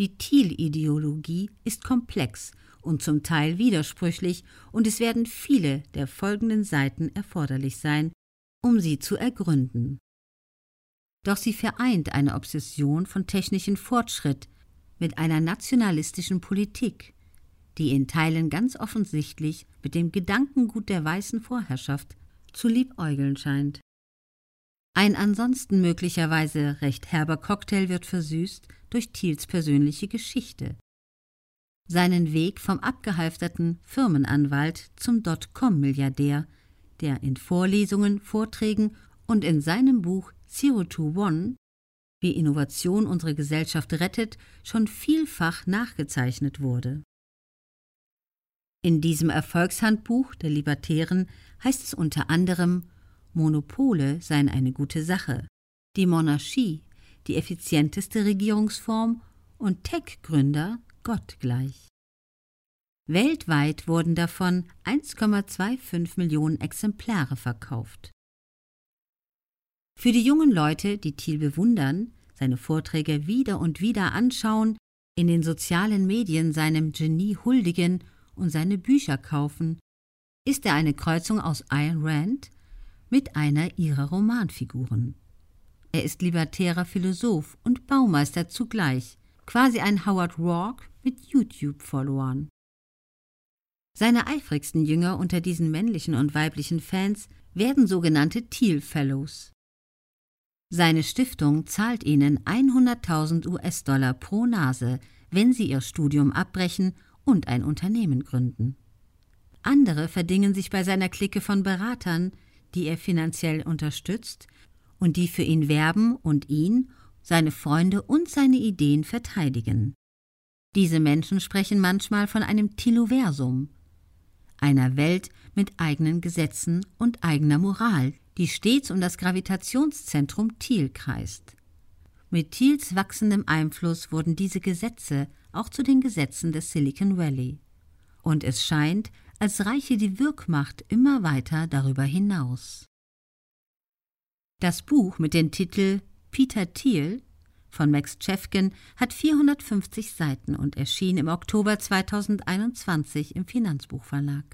Die Thiel-Ideologie ist komplex und zum Teil widersprüchlich, und es werden viele der folgenden Seiten erforderlich sein, um sie zu ergründen. Doch sie vereint eine Obsession von technischem Fortschritt mit einer nationalistischen Politik, die in Teilen ganz offensichtlich mit dem Gedankengut der weißen Vorherrschaft zu liebäugeln scheint. Ein ansonsten möglicherweise recht herber Cocktail wird versüßt durch Thiels persönliche Geschichte. Seinen Weg vom abgehalfterten Firmenanwalt zum Dotcom-Milliardär, der in Vorlesungen, Vorträgen und in seinem Buch Zero to One, wie Innovation unsere Gesellschaft rettet, schon vielfach nachgezeichnet wurde. In diesem Erfolgshandbuch der Libertären heißt es unter anderem, Monopole seien eine gute Sache, die Monarchie die effizienteste Regierungsform und Tech-Gründer Gott gleich. Weltweit wurden davon 1,25 Millionen Exemplare verkauft. Für die jungen Leute, die Thiel bewundern, seine Vorträge wieder und wieder anschauen, in den sozialen Medien seinem Genie huldigen und seine Bücher kaufen, ist er eine Kreuzung aus Ayn Rand mit einer ihrer Romanfiguren. Er ist libertärer Philosoph und Baumeister zugleich, quasi ein Howard Rourke mit YouTube-Followern. Seine eifrigsten Jünger unter diesen männlichen und weiblichen Fans werden sogenannte Thiel Fellows. Seine Stiftung zahlt ihnen 100.000 US-Dollar pro Nase, wenn sie ihr Studium abbrechen und ein Unternehmen gründen. Andere verdingen sich bei seiner Clique von Beratern, die er finanziell unterstützt und die für ihn werben und ihn, seine Freunde und seine Ideen verteidigen. Diese Menschen sprechen manchmal von einem Tiloversum, einer Welt mit eigenen Gesetzen und eigener Moral, die stets um das Gravitationszentrum Thiel kreist. Mit Thiels wachsendem Einfluss wurden diese Gesetze auch zu den Gesetzen des Silicon Valley. Und es scheint, als reiche die Wirkmacht immer weiter darüber hinaus. Das Buch mit dem Titel Peter Thiel von Max Chefkin hat 450 Seiten und erschien im Oktober 2021 im Finanzbuchverlag.